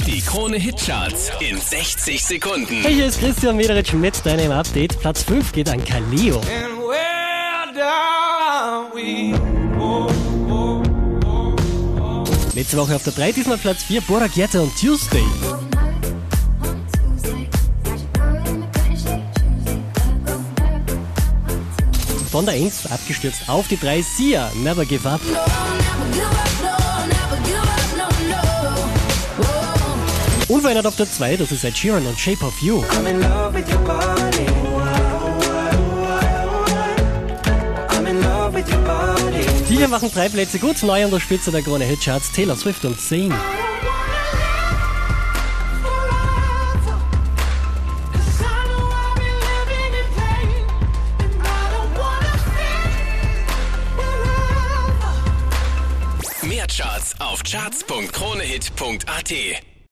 Die Krone Hitcharts in 60 Sekunden. Hey, hier ist Christian Mederitsch mit deinem Update. Platz 5 geht an Kaleo. And where down we go. Letzte Woche auf der 3, diesmal Platz 4, Borak Yetta und Tuesday. Von der 1 abgestürzt auf die 3, Sia, Never Give Up. Unverändert auf der 2, das ist Ed Sheeran und Shape of You. I'm in love with your body. I'm in love with your body. Die hier machen drei Plätze gut, neu an der Spitze der Krone Hitcharts, Taylor Swift und Sing. Mehr Charts auf charts.kronehit.at.